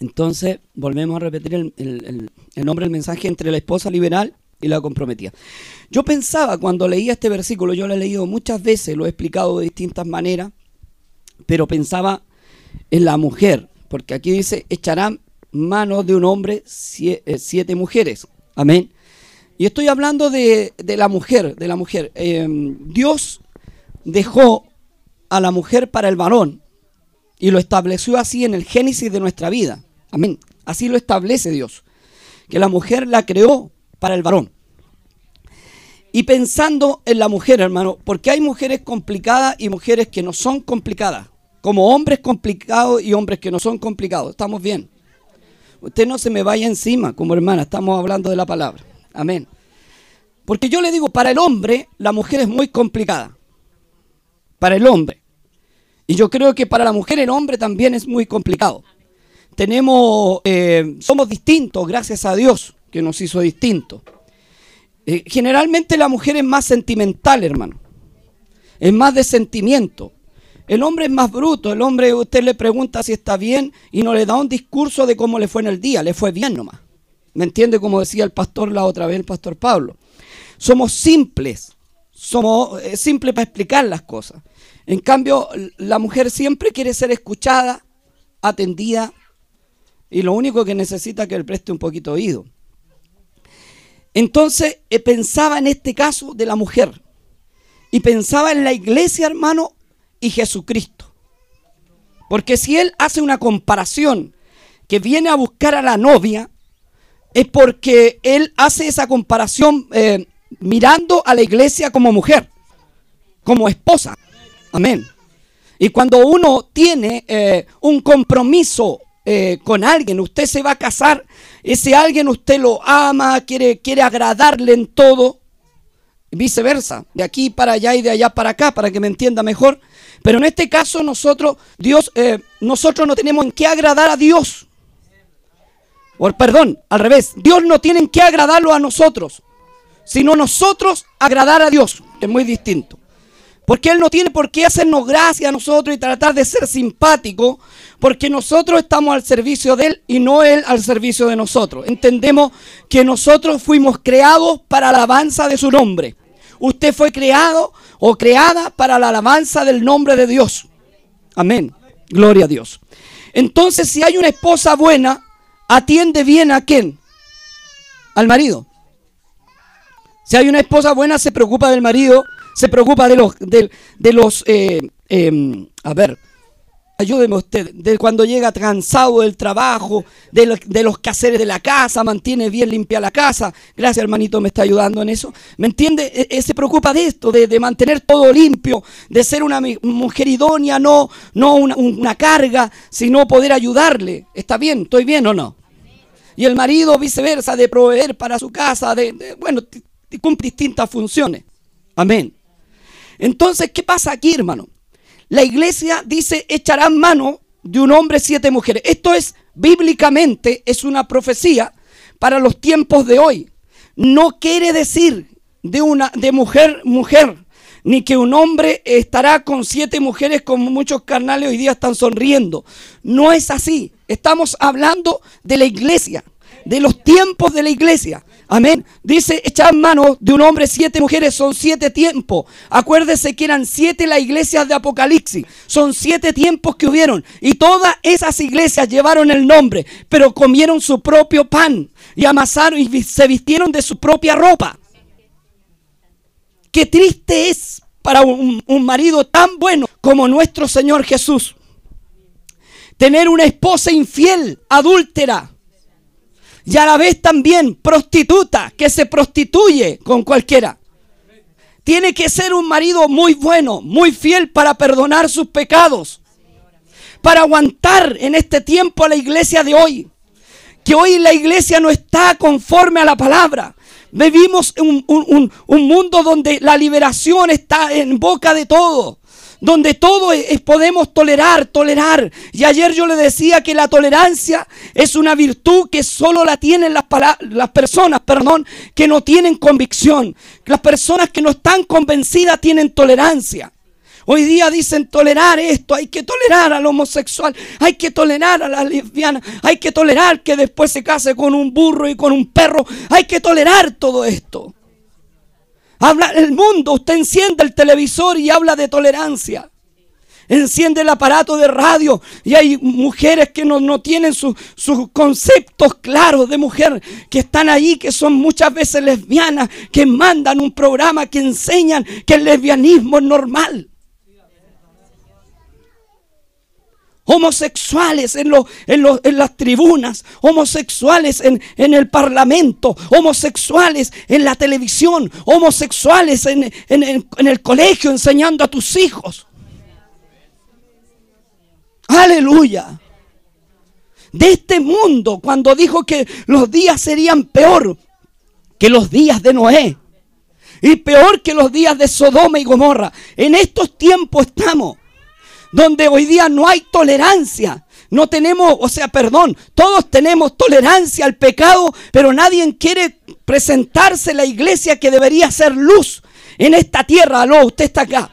Entonces, volvemos a repetir el, el nombre del mensaje entre la esposa liberal y la comprometida. Yo pensaba cuando leía este versículo, yo lo he leído muchas veces, lo he explicado de distintas maneras, pero pensaba en la mujer, porque aquí dice, echarán manos de un hombre eh, siete mujeres. Amén. Y estoy hablando de, la mujer, de la mujer. Em, Dios dejó a la mujer para el varón y lo estableció así en el génesis de nuestra vida. Amén. Así lo establece Dios. Que la mujer la creó para el varón. Y pensando en la mujer, hermano, porque hay mujeres complicadas y mujeres que no son complicadas. Como hombres complicados y hombres que no son complicados. Estamos bien. Usted no se me vaya encima como hermana, estamos hablando de la palabra. Amén. Porque yo le digo, para el hombre la mujer es muy complicada. Para el hombre. Y yo creo que para la mujer el hombre también es muy complicado. Tenemos, eh, somos distintos, gracias a Dios que nos hizo distintos. Eh, generalmente la mujer es más sentimental, hermano. Es más de sentimiento. El hombre es más bruto. El hombre, usted le pregunta si está bien y no le da un discurso de cómo le fue en el día. Le fue bien nomás. ¿Me entiende? Como decía el pastor la otra vez, el pastor Pablo. Somos simples. Somos eh, simples para explicar las cosas. En cambio, la mujer siempre quiere ser escuchada, atendida, y lo único que necesita es que le preste un poquito oído. Entonces eh, pensaba en este caso de la mujer y pensaba en la iglesia, hermano, y Jesucristo. Porque si él hace una comparación que viene a buscar a la novia, es porque él hace esa comparación eh, mirando a la iglesia como mujer, como esposa. Amén. Y cuando uno tiene eh, un compromiso eh, con alguien, usted se va a casar, ese alguien usted lo ama, quiere, quiere agradarle en todo, viceversa, de aquí para allá y de allá para acá, para que me entienda mejor. Pero en este caso nosotros, Dios, eh, nosotros no tenemos en qué agradar a Dios. O, perdón, al revés, Dios no tiene en qué agradarlo a nosotros, sino nosotros agradar a Dios, es muy distinto. Porque Él no tiene por qué hacernos gracia a nosotros y tratar de ser simpático, porque nosotros estamos al servicio de Él y no Él al servicio de nosotros. Entendemos que nosotros fuimos creados para la alabanza de su nombre. Usted fue creado o creada para la alabanza del nombre de Dios. Amén. Gloria a Dios. Entonces, si hay una esposa buena, atiende bien a quién? Al marido. Si hay una esposa buena, se preocupa del marido se preocupa de los, de, los eh, em, a ver, ayúdeme usted, de cuando llega cansado del trabajo, de, de, los quehaceres de la casa, mantiene bien limpia la casa. Gracias, hermanito, me está ayudando en eso. ¿Me entiende? E, e, se preocupa de esto, de, mantener todo limpio, de ser una mujer idónea, no, no una, carga, sino poder ayudarle. ¿Está bien? ¿Estoy bien o no? Y el marido viceversa, de proveer para su casa, de, bueno, cumple distintas funciones. Amén. Entonces, ¿qué pasa aquí, hermano? La iglesia dice, echarán mano de un hombre siete mujeres. Esto es, bíblicamente, es una profecía para los tiempos de hoy. No quiere decir de una de mujer mujer, ni que un hombre estará con siete mujeres como muchos carnales hoy día están sonriendo. No es así. Estamos hablando de la iglesia, de los tiempos de la iglesia. Amén. Dice, echar mano de un hombre, siete mujeres, son siete tiempos. Acuérdese que eran siete las iglesias de Apocalipsis. Son siete tiempos que hubieron. Y todas esas iglesias llevaron el nombre, pero comieron su propio pan y amasaron y se vistieron de su propia ropa. Qué triste es para un marido tan bueno como nuestro Señor Jesús. Tener una esposa infiel, adúltera y a la vez también prostituta que se prostituye con cualquiera. Tiene que ser un marido muy bueno, muy fiel para perdonar sus pecados, para aguantar en este tiempo a la iglesia de hoy. Que hoy la iglesia no está conforme a la palabra. Vivimos un, un, un mundo donde la liberación está en boca de todo donde todo podemos tolerar, tolerar. Y ayer yo le decía que la tolerancia es una virtud que solo la tienen las, las personas, perdón, que no tienen convicción. Las personas que no están convencidas tienen tolerancia. Hoy día dicen tolerar esto, hay que tolerar al homosexual, hay que tolerar a la lesbiana, hay que tolerar que después se case con un burro y con un perro, hay que tolerar todo esto. Habla el mundo, usted enciende el televisor y habla de tolerancia. Enciende el aparato de radio y hay mujeres que no, tienen sus conceptos claros de mujer, que están ahí, que son muchas veces lesbianas, que mandan un programa que enseñan que el lesbianismo es normal. Homosexuales en, en, las tribunas, homosexuales en, el parlamento, homosexuales en la televisión, homosexuales en, el colegio enseñando a tus hijos. Aleluya. De este mundo, cuando dijo que los días serían peor que los días de Noé y peor que los días de Sodoma y Gomorra, en estos tiempos estamos donde hoy día no hay tolerancia. No tenemos, o sea, perdón, todos tenemos tolerancia al pecado, pero nadie quiere presentarse la iglesia que debería ser luz en esta tierra. Aló, usted está acá.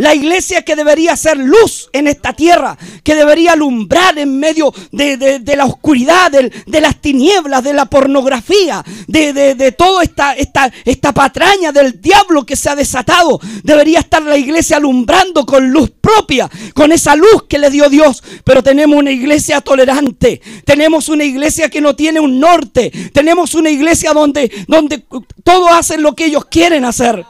La iglesia que debería ser luz en esta tierra, que debería alumbrar en medio de, la oscuridad, de, las tinieblas, de la pornografía, de, toda esta, esta, esta patraña del diablo que se ha desatado. Debería estar la iglesia alumbrando con luz propia, con esa luz que le dio Dios. Pero tenemos una iglesia tolerante, tenemos una iglesia que no tiene un norte, tenemos una iglesia donde, donde todos hacen lo que ellos quieren hacer.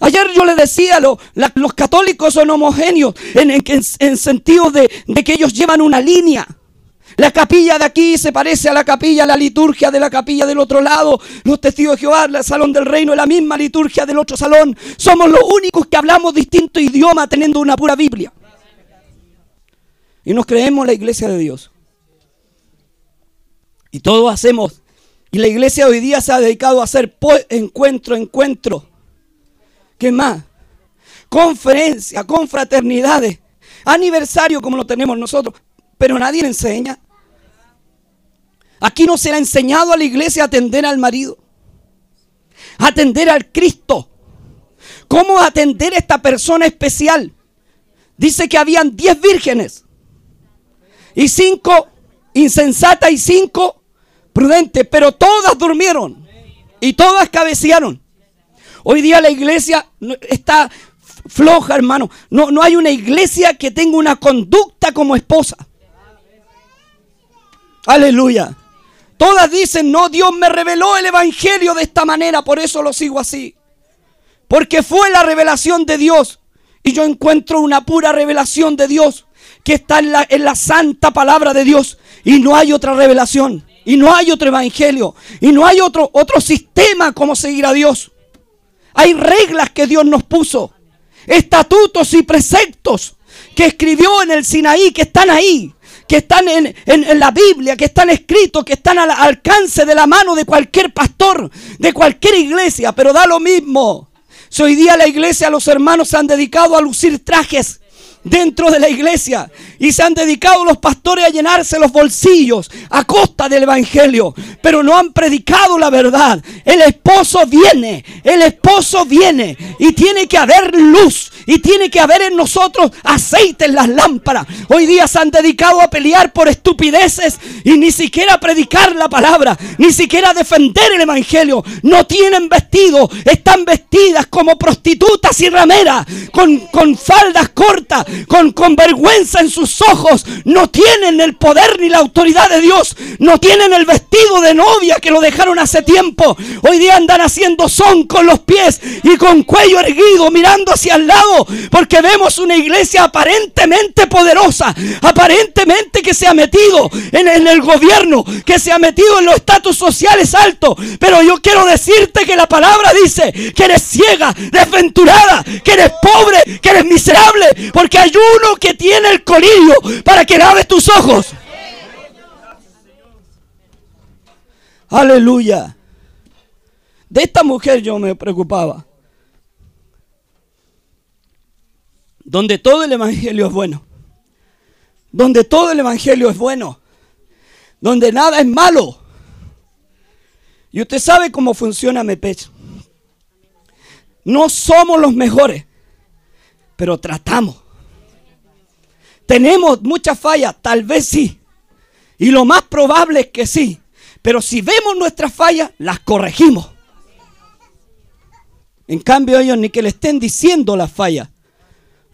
Ayer yo le decía, lo, los católicos son homogéneos en, en, sentido de, que ellos llevan una línea. La capilla de aquí se parece a la capilla, la liturgia de la capilla del otro lado. Los testigos de Jehová, el salón del reino, la misma liturgia del otro salón. Somos los únicos que hablamos distinto idioma teniendo una pura Biblia. Y nos creemos la iglesia de Dios. Y todos hacemos. Y la iglesia hoy día se ha dedicado a hacer encuentro, encuentro ¿Qué más? Conferencia, confraternidades, aniversario como lo tenemos nosotros, pero nadie le enseña. Aquí no se le ha enseñado a la iglesia a atender al marido, a atender al Cristo. ¿Cómo atender a esta persona especial? Dice que habían diez vírgenes y cinco insensatas y cinco prudentes, pero todas durmieron y todas cabecearon. Hoy día la iglesia está floja, hermano. No, no hay una iglesia que tenga una conducta como esposa. Aleluya. Todas dicen, no, Dios me reveló el Evangelio de esta manera, por eso lo sigo así. Porque fue la revelación de Dios. Y yo encuentro una pura revelación de Dios que está en la, en la santa palabra de Dios. Y no hay otra revelación. Y no hay otro evangelio. Y no hay otro, otro sistema como seguir a Dios. Hay reglas que Dios nos puso. Estatutos y preceptos que escribió en el Sinaí, que están ahí, que están en, la Biblia, que están escritos, que están al alcance de la mano de cualquier pastor, de cualquier iglesia, pero da lo mismo. Si hoy día la iglesia, los hermanos se han dedicado a lucir trajes dentro de la iglesia y se han dedicado los pastores a llenarse los bolsillos a costa del evangelio, pero no han predicado la verdad. El esposo viene, el esposo viene y tiene que haber luz y tiene que haber en nosotros aceite en las lámparas. Hoy día se han dedicado a pelear por estupideces y ni siquiera predicar la palabra, ni siquiera defender el evangelio. No tienen vestido, están vestidas como prostitutas y rameras, con, con faldas cortas, con, con vergüenza en sus ojos, no tienen el poder ni la autoridad de Dios, no tienen el vestido de novia que lo dejaron hace tiempo. Hoy día andan haciendo son con los pies y con cuello erguido, mirando hacia el lado, porque vemos una iglesia aparentemente poderosa, aparentemente que se ha metido en, el gobierno, que se ha metido en los estatus sociales altos. Pero yo quiero decirte que la palabra dice que eres ciega, desventurada, que eres pobre, que eres miserable, porque hay uno que tiene el colillo para que laves tus ojos. Aleluya. De esta mujer yo me preocupaba. Donde todo el evangelio es bueno. Donde todo el evangelio es bueno. Donde nada es malo. Y usted sabe cómo funciona Mepech. No somos los mejores, pero tratamos. Tenemos muchas fallas, tal vez sí. Y lo más probable es que sí. Pero si vemos nuestras fallas, las corregimos. En cambio, ellos ni que le estén diciendo las fallas,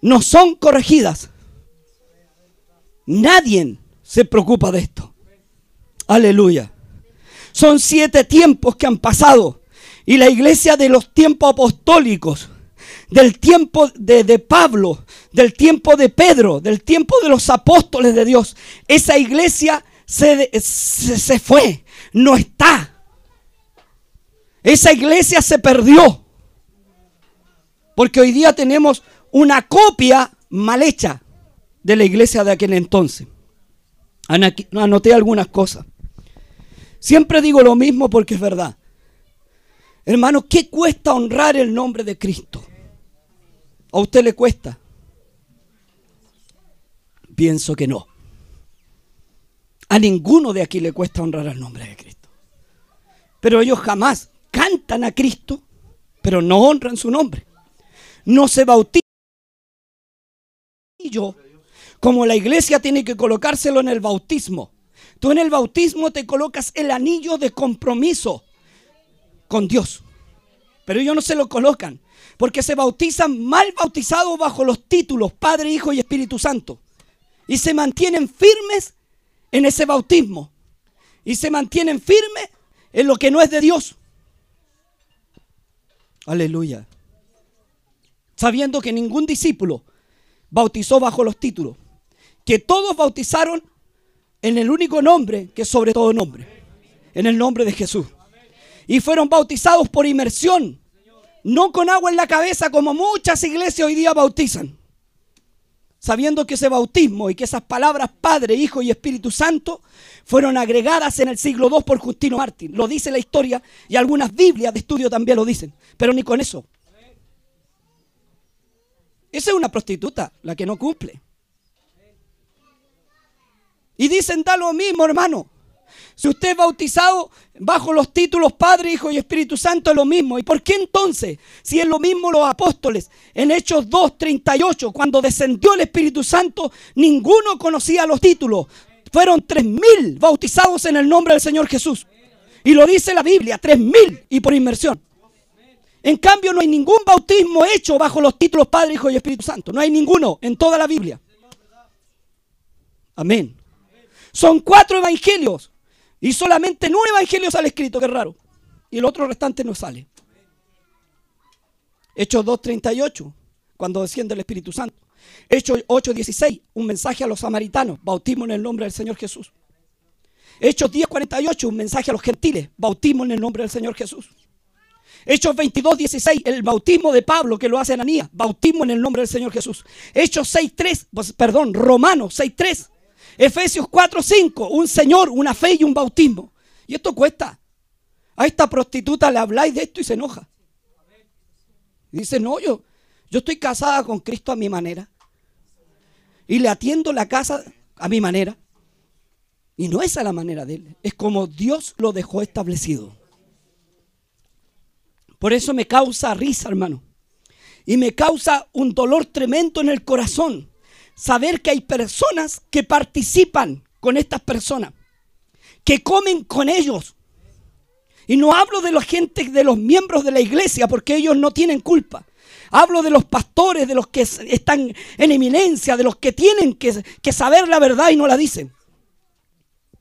no son corregidas. Nadie se preocupa de esto. Aleluya. Son siete tiempos que han pasado. Y la iglesia de los tiempos apostólicos, del tiempo de, Pablo, del tiempo de Pedro, del tiempo de los apóstoles de Dios, esa iglesia se, se fue, no está. Esa iglesia se perdió. Porque hoy día tenemos una copia mal hecha de la iglesia de aquel entonces. Anoté algunas cosas. Siempre digo lo mismo porque es verdad. Hermano, ¿qué cuesta honrar el nombre de Cristo? ¿A usted le cuesta? Pienso que no. A ninguno de aquí le cuesta honrar el nombre de Cristo. Pero ellos jamás cantan a Cristo, pero no honran su nombre. No se bautizan. Yo, como la iglesia tiene que colocárselo en el bautismo. Tú en el bautismo te colocas el anillo de compromiso con Dios. Pero ellos no se lo colocan. Porque se bautizan mal bautizados bajo los títulos Padre, Hijo y Espíritu Santo. Y se mantienen firmes en ese bautismo. Y se mantienen firmes en lo que no es de Dios. Aleluya. Sabiendo que ningún discípulo bautizó bajo los títulos. Que todos bautizaron en el único nombre que sobre todo nombre, en el nombre de Jesús. Y fueron bautizados por inmersión, no con agua en la cabeza como muchas iglesias hoy día bautizan. Sabiendo que ese bautismo y que esas palabras Padre, Hijo y Espíritu Santo fueron agregadas en el siglo II por Justino Martín. Lo dice la historia y algunas Biblias de estudio también lo dicen. Pero ni con eso. Esa es una prostituta, la que no cumple. Y dicen, da lo mismo, hermano. Si usted es bautizado bajo los títulos Padre, Hijo y Espíritu Santo, es lo mismo. ¿Y por qué entonces, si es lo mismo los apóstoles, en Hechos 2.38, cuando descendió el Espíritu Santo, ninguno conocía los títulos? Fueron tres mil bautizados en el nombre del Señor Jesús. Y lo dice la Biblia, tres mil y por inmersión. En cambio, no hay ningún bautismo hecho bajo los títulos Padre, Hijo y Espíritu Santo. No hay ninguno en toda la Biblia. Amén. Son cuatro evangelios. Y solamente nueve evangelios sale escrito, que raro. Y el otro restante no sale. Hechos 2.38, cuando desciende el Espíritu Santo. Hechos 8.16, un mensaje a los samaritanos, bautismo en el nombre del Señor Jesús. Hechos 10.48, un mensaje a los gentiles, bautismo en el nombre del Señor Jesús. Hechos 22.16, el bautismo de Pablo que lo hace Ananías, bautismo en el nombre del Señor Jesús. Hechos 6.3, pues, perdón, Romanos 6.3, Efesios 4, 5, un Señor, una fe y un bautismo. Y esto cuesta. A esta prostituta le habláis de esto y se enoja. dice, no, yo, yo estoy casada con Cristo a mi manera. Y le atiendo la casa a mi manera. Y no es a la manera de él. Es como Dios lo dejó establecido. Por eso me causa risa, hermano. Y me causa un dolor tremendo en el corazón saber que hay personas que participan con estas personas, que comen con ellos. Y no hablo de la gente, de los miembros de la iglesia, porque ellos no tienen culpa. Hablo de los pastores, de los que están en eminencia, de los que tienen que, que saber la verdad y no la dicen.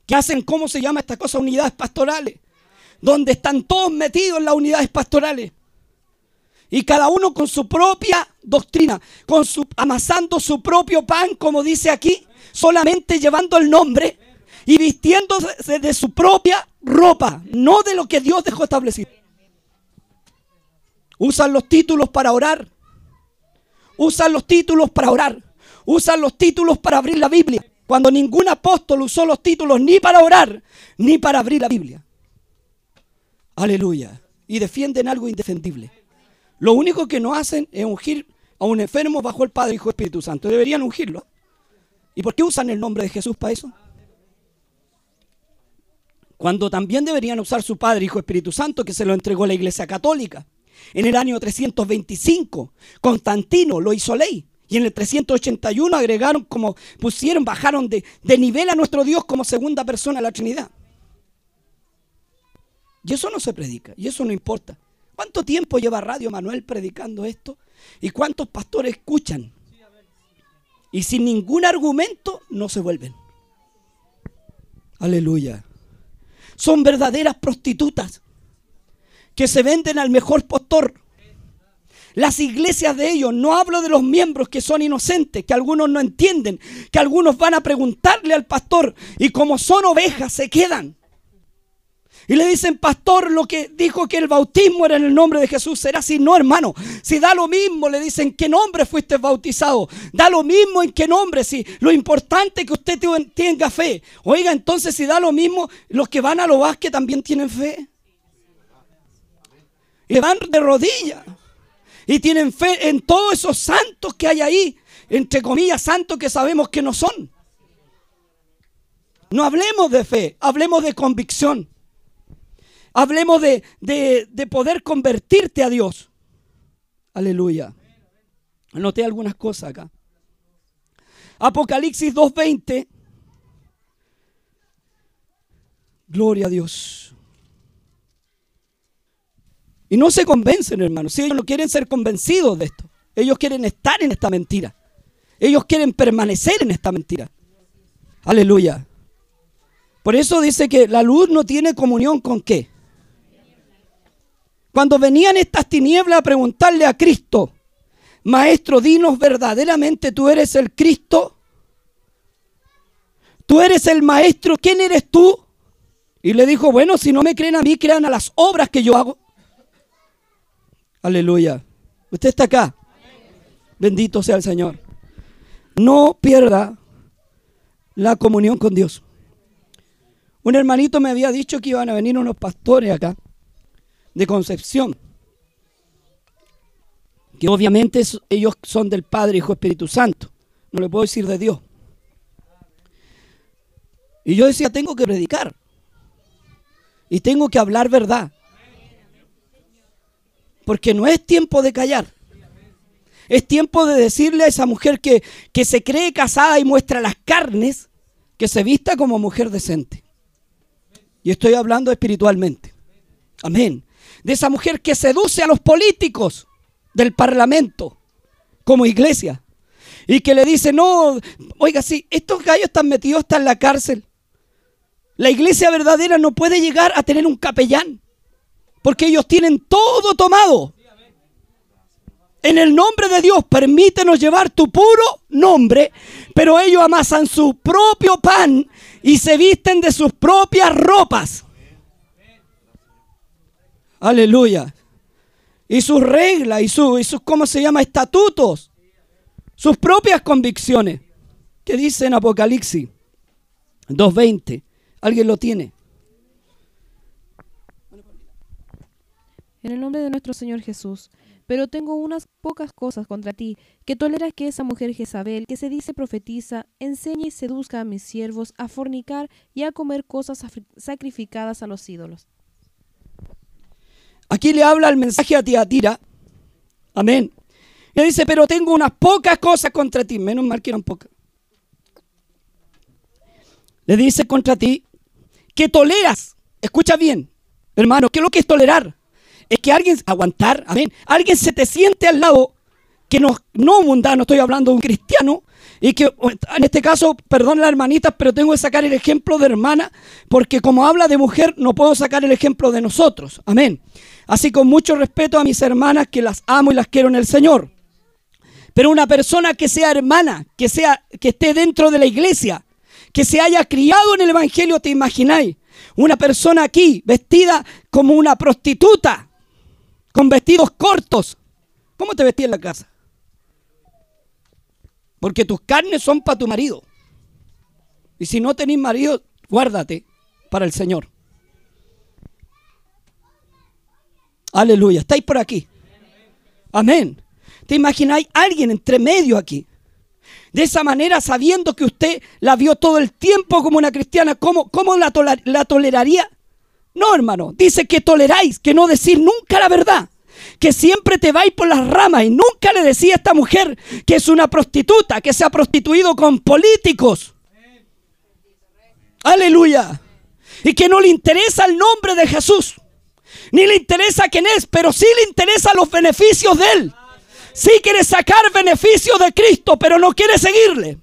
Que hacen, ¿cómo se llama esta cosa? Unidades pastorales. Donde están todos metidos en las unidades pastorales. Y cada uno con su propia doctrina, con su, amasando su propio pan, como dice aquí, solamente llevando el nombre y vistiéndose de su propia ropa, no de lo que Dios dejó establecido. Usan los títulos para orar. Usan los títulos para orar. Usan los títulos para abrir la Biblia. Cuando ningún apóstol usó los títulos ni para orar, ni para abrir la Biblia. Aleluya. Y defienden algo indefendible. Lo único que no hacen es ungir a un enfermo bajo el Padre, Hijo Espíritu Santo. Deberían ungirlo. ¿Y por qué usan el nombre de Jesús para eso? Cuando también deberían usar su Padre, Hijo Espíritu Santo, que se lo entregó la Iglesia Católica. En el año 325, Constantino lo hizo ley. Y en el 381 agregaron como pusieron, bajaron de, de nivel a nuestro Dios como segunda persona de la Trinidad. Y eso no se predica, y eso no importa. ¿Cuánto tiempo lleva Radio Manuel predicando esto? ¿Y cuántos pastores escuchan? Y sin ningún argumento no se vuelven. Aleluya. Son verdaderas prostitutas que se venden al mejor postor. Las iglesias de ellos, no hablo de los miembros que son inocentes, que algunos no entienden, que algunos van a preguntarle al pastor y como son ovejas se quedan. Y le dicen, pastor, lo que dijo que el bautismo era en el nombre de Jesús. ¿Será así? No, hermano. Si da lo mismo, le dicen, ¿qué nombre fuiste bautizado? Da lo mismo en qué nombre. Si lo importante es que usted tenga fe. Oiga, entonces si da lo mismo, los que van a lo vasque también tienen fe. Y van de rodillas. Y tienen fe en todos esos santos que hay ahí. Entre comillas, santos que sabemos que no son. No hablemos de fe, hablemos de convicción. Hablemos de, poder convertirte a Dios. Aleluya. Anoté algunas cosas acá. Apocalipsis 2.20. Gloria a Dios. Y no se convencen, hermanos. Si ellos no quieren ser convencidos de esto. Ellos quieren estar en esta mentira. Ellos quieren permanecer en esta mentira. Aleluya. Por eso dice que la luz no tiene comunión con qué? Cuando venían estas tinieblas a preguntarle a Cristo, Maestro, dinos verdaderamente, tú eres el Cristo. Tú eres el Maestro, ¿quién eres tú? Y le dijo, bueno, si no me creen a mí, crean a las obras que yo hago. Aleluya. Usted está acá. Bendito sea el Señor. No pierda la comunión con Dios. Un hermanito me había dicho que iban a venir unos pastores acá de concepción. Que obviamente ellos son del Padre, Hijo, Espíritu Santo. No le puedo decir de Dios. Y yo decía, tengo que predicar. Y tengo que hablar verdad. Porque no es tiempo de callar. Es tiempo de decirle a esa mujer que, que se cree casada y muestra las carnes, que se vista como mujer decente. Y estoy hablando espiritualmente. Amén de esa mujer que seduce a los políticos del parlamento como iglesia y que le dice, no, oiga, si estos gallos están metidos hasta en la cárcel, la iglesia verdadera no puede llegar a tener un capellán, porque ellos tienen todo tomado. En el nombre de Dios, permítenos llevar tu puro nombre, pero ellos amasan su propio pan y se visten de sus propias ropas. Aleluya. Y sus reglas y, sus, y sus, ¿cómo se llama? Estatutos. Sus propias convicciones. ¿Qué dice en Apocalipsis 2.20? ¿Alguien lo tiene? En el nombre de nuestro Señor Jesús. Pero tengo unas pocas cosas contra ti, que toleras que esa mujer Jezabel, que se dice profetiza, enseñe y seduzca a mis siervos a fornicar y a comer cosas sacrificadas a los ídolos. Aquí le habla el mensaje a Tiatira. Amén. Le dice, pero tengo unas pocas cosas contra ti. Menos mal que eran pocas. Le dice contra ti que toleras. Escucha bien, hermano, ¿qué es lo que es tolerar? Es que alguien, aguantar, amén. Alguien se te siente al lado que no, no mundano, estoy hablando de un cristiano, y que en este caso, perdón la hermanita, pero tengo que sacar el ejemplo de hermana, porque como habla de mujer, no puedo sacar el ejemplo de nosotros. Amén. Así con mucho respeto a mis hermanas que las amo y las quiero en el Señor. Pero una persona que sea hermana, que sea que esté dentro de la iglesia, que se haya criado en el evangelio, te imagináis, una persona aquí vestida como una prostituta, con vestidos cortos. ¿Cómo te vestí en la casa? Porque tus carnes son para tu marido. Y si no tenés marido, guárdate para el Señor. Aleluya. ¿Estáis por aquí? Amén. ¿Te imagináis alguien entre medio aquí? De esa manera, sabiendo que usted la vio todo el tiempo como una cristiana, ¿cómo, cómo la, la toleraría? No, hermano. Dice que toleráis, que no decir nunca la verdad. que siempre te va a ir por las ramas y nunca le decía a esta mujer que es una prostituta, que se ha prostituido con políticos. Aleluya. Y que no le interesa el nombre de Jesús, ni le interesa quién es, pero sí le interesa los beneficios de él. Sí quiere sacar beneficios de Cristo, pero no quiere seguirle.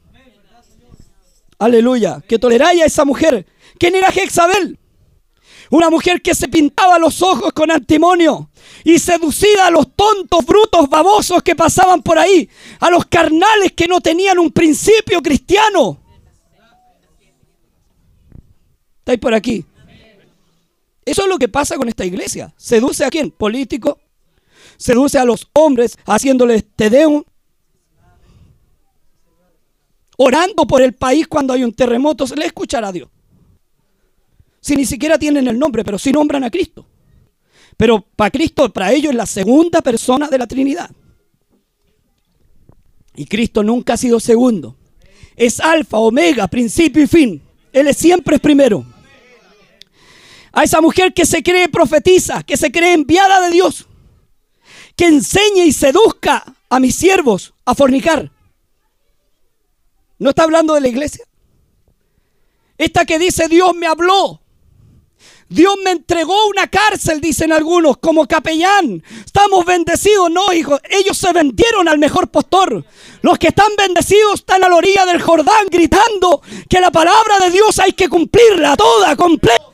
Aleluya. Que toleráis a esa mujer. ¿Quién era Jezabel? Una mujer que se pintaba los ojos con antimonio y seducida a los tontos, brutos, babosos que pasaban por ahí, a los carnales que no tenían un principio cristiano. ¿Estáis por aquí? Eso es lo que pasa con esta iglesia. ¿Seduce a quién? Político. Seduce a los hombres haciéndoles tedeum. Orando por el país cuando hay un terremoto. Se le escuchará a Dios. Si ni siquiera tienen el nombre, pero sí nombran a Cristo. Pero para Cristo, para ellos es la segunda persona de la Trinidad. Y Cristo nunca ha sido segundo. Es alfa, omega, principio y fin. Él es siempre es primero. A esa mujer que se cree profetiza, que se cree enviada de Dios, que enseñe y seduzca a mis siervos a fornicar. ¿No está hablando de la iglesia? Esta que dice Dios me habló, Dios me entregó una cárcel, dicen algunos, como capellán. Estamos bendecidos, no, hijo. Ellos se vendieron al mejor postor. Los que están bendecidos están a la orilla del Jordán gritando que la palabra de Dios hay que cumplirla toda, completa.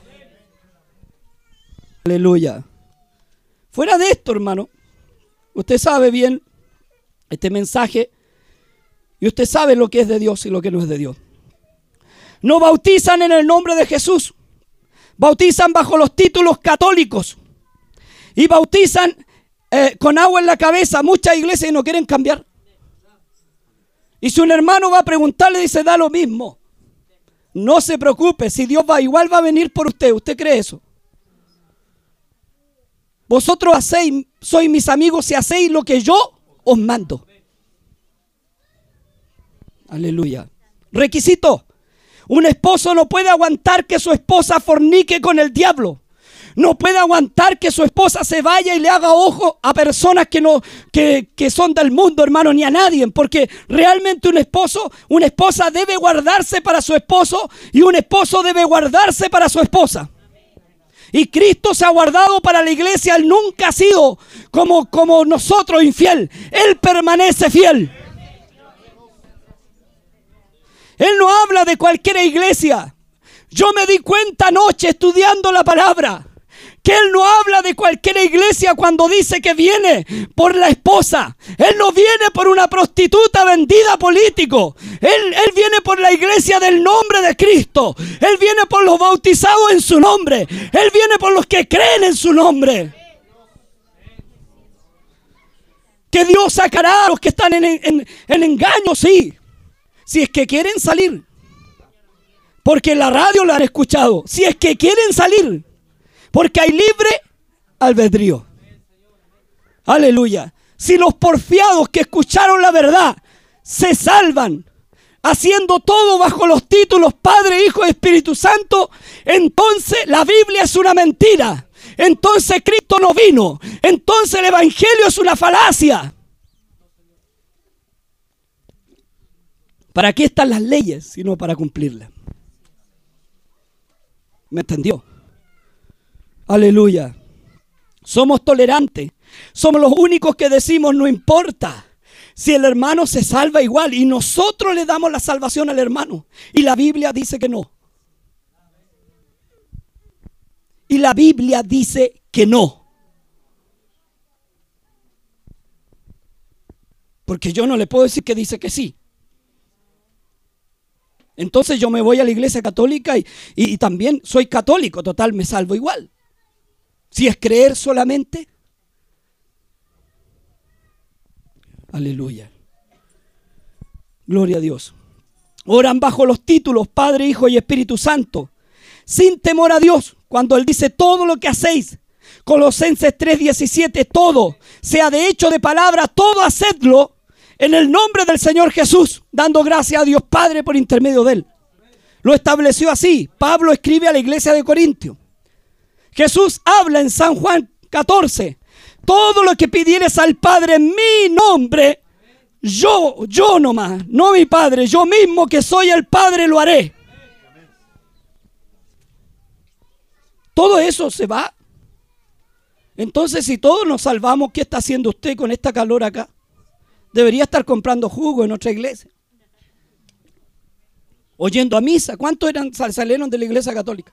Aleluya. Fuera de esto, hermano, usted sabe bien este mensaje y usted sabe lo que es de Dios y lo que no es de Dios. No bautizan en el nombre de Jesús bautizan bajo los títulos católicos y bautizan eh, con agua en la cabeza. Muchas iglesias no quieren cambiar. Y si un hermano va a preguntarle, dice, da lo mismo. No se preocupe, si Dios va, igual va a venir por usted. ¿Usted cree eso? Vosotros hacéis, sois mis amigos si hacéis lo que yo os mando. Aleluya. Requisito. Un esposo no puede aguantar que su esposa fornique con el diablo. No puede aguantar que su esposa se vaya y le haga ojo a personas que no que, que son del mundo, hermano, ni a nadie, porque realmente un esposo, una esposa debe guardarse para su esposo y un esposo debe guardarse para su esposa. Y Cristo se ha guardado para la iglesia, él nunca ha sido como como nosotros infiel, él permanece fiel. Él no habla de cualquier iglesia. Yo me di cuenta anoche estudiando la palabra que Él no habla de cualquier iglesia cuando dice que viene por la esposa. Él no viene por una prostituta vendida político. Él, él, viene por la iglesia del nombre de Cristo. Él viene por los bautizados en su nombre. Él viene por los que creen en su nombre. Que Dios sacará a los que están en, en, en engaño, sí si es que quieren salir. Porque en la radio lo han escuchado. Si es que quieren salir. Porque hay libre albedrío. Aleluya. Si los porfiados que escucharon la verdad se salvan haciendo todo bajo los títulos Padre, Hijo y Espíritu Santo, entonces la Biblia es una mentira. Entonces Cristo no vino. Entonces el Evangelio es una falacia. ¿Para qué están las leyes sino para cumplirlas? ¿Me entendió? Aleluya. Somos tolerantes. Somos los únicos que decimos no importa. Si el hermano se salva igual y nosotros le damos la salvación al hermano. Y la Biblia dice que no. Y la Biblia dice que no. Porque yo no le puedo decir que dice que sí. Entonces yo me voy a la iglesia católica y, también soy católico, total, me salvo igual. Si es creer solamente. Aleluya. Gloria a Dios. Oran bajo los títulos Padre, Hijo y Espíritu Santo, sin temor a Dios, cuando Él dice todo lo que hacéis. Colosenses 3:17, todo, sea de hecho de palabra, todo hacedlo en el nombre del Señor Jesús, dando gracias a Dios Padre por intermedio de él. Lo estableció así. Pablo escribe a la iglesia de Corintio. Jesús habla en San Juan 14. todo lo que pidieres al Padre en mi nombre, yo, yo nomás, no mi Padre, yo mismo que soy el Padre lo haré. Todo eso se va. Entonces, si todos nos salvamos, ¿qué está haciendo usted con esta calor acá? Debería estar comprando jugo en otra iglesia. Oyendo a misa. ¿Cuántos eran, salieron de la iglesia católica?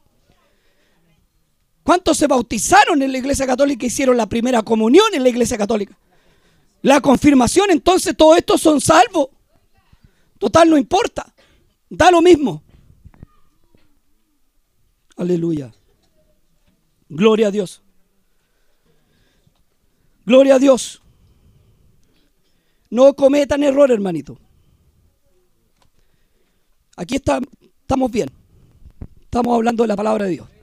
¿Cuántos se bautizaron en la iglesia católica y hicieron la primera comunión en la iglesia católica? La confirmación, entonces todos estos son salvos. Total, no importa. Da lo mismo. Aleluya. Gloria a Dios. Gloria a Dios. No cometan error, hermanito. Aquí estamos bien. Estamos hablando de la palabra de Dios.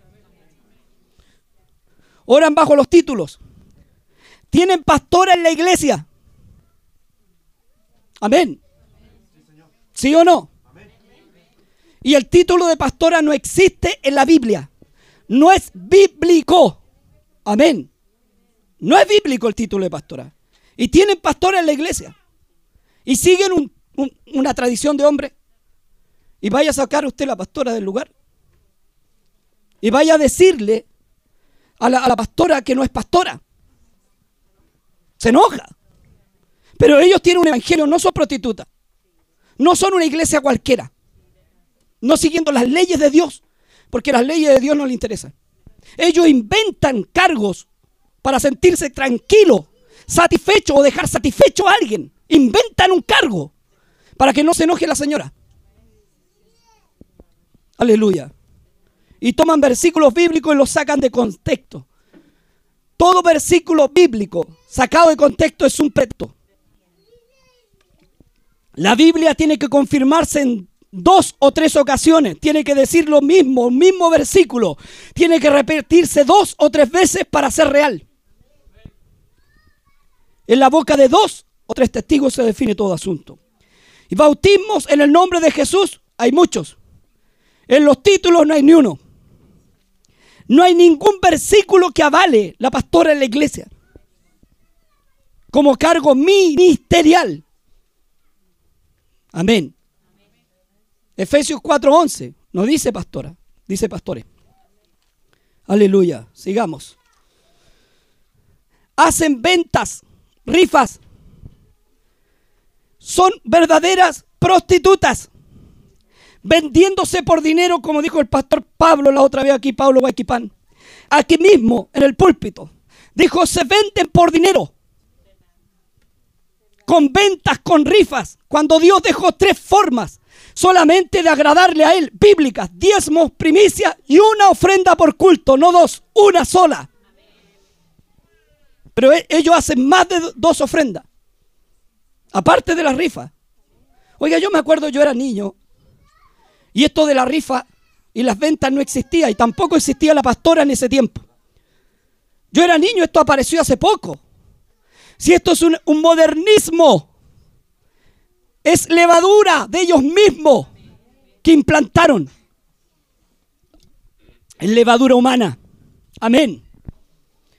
Oran bajo los títulos. Tienen pastora en la iglesia. Amén. ¿Sí o no? Y el título de pastora no existe en la Biblia. No es bíblico. Amén. No es bíblico el título de pastora. Y tienen pastora en la iglesia. Y siguen una tradición de hombre. Y vaya a sacar usted la pastora del lugar. Y vaya a decirle a la, pastora que no es pastora. Se enoja. Pero ellos tienen un evangelio, no son prostitutas. No son una iglesia cualquiera. No siguiendo las leyes de Dios. Porque las leyes de Dios no les interesan. Ellos inventan cargos para sentirse tranquilo, satisfecho o dejar satisfecho a alguien. Inventan un cargo para que no se enoje la señora. Aleluya y toman versículos bíblicos y los sacan de contexto. Todo versículo bíblico sacado de contexto es un pretexto. La Biblia tiene que confirmarse en dos o tres ocasiones. Tiene que decir lo mismo, el mismo versículo. Tiene que repetirse dos o tres veces para ser real. En la boca de dos o tres testigos se define todo asunto. Y bautismos en el nombre de Jesús hay muchos. En los títulos no hay ni uno. No hay ningún versículo que avale la pastora en la iglesia como cargo ministerial. Amén. Efesios 4:11 no dice pastora, dice pastores. Aleluya, sigamos. Hacen ventas, rifas. Son verdaderas prostitutas vendiéndose por dinero, como dijo el pastor Pablo la otra vez aquí, Pablo Guayquipán. Aquí mismo, en el púlpito. Dijo, se venden por dinero. Con ventas, con rifas. Cuando Dios dejó tres formas solamente de agradarle a Él, bíblicas, diezmos, primicias y una ofrenda por culto, no dos, una sola. Pero e, ellos hacen más de dos ofrendas, aparte de las rifas. Oiga, yo me acuerdo, yo era niño y esto de la rifa y las ventas no existía y tampoco existía la pastora en ese tiempo. Yo era niño, esto apareció hace poco. Si esto es un, modernismo, es levadura de ellos mismos que implantaron. Es levadura humana. Amén.